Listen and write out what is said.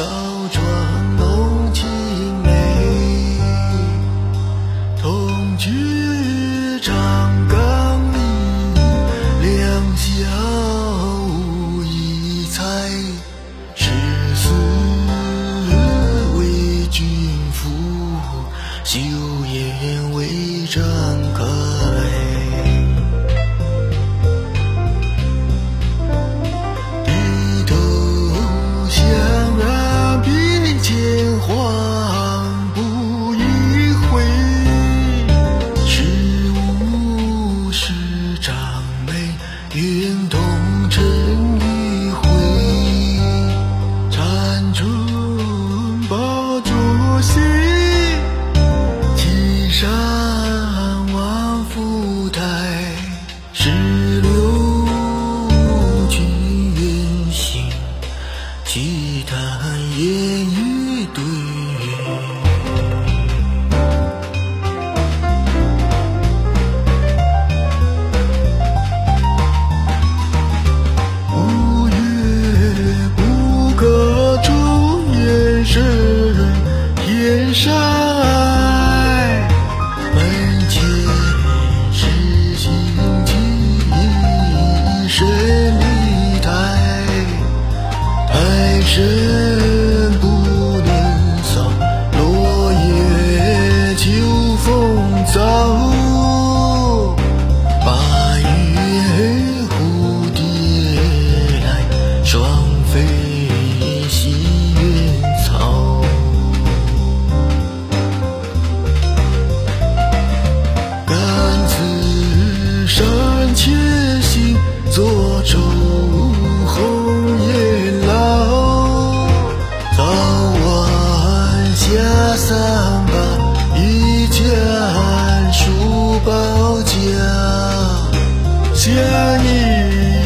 小床弄青梅，同居长干里，两小无异猜。誓死为君赴，休言为战开。晨一回，辗转把酒席。青山万福台，石榴君远行，奇谈烟雨对。不能扫，落叶秋风早。三把一肩书包架，想你。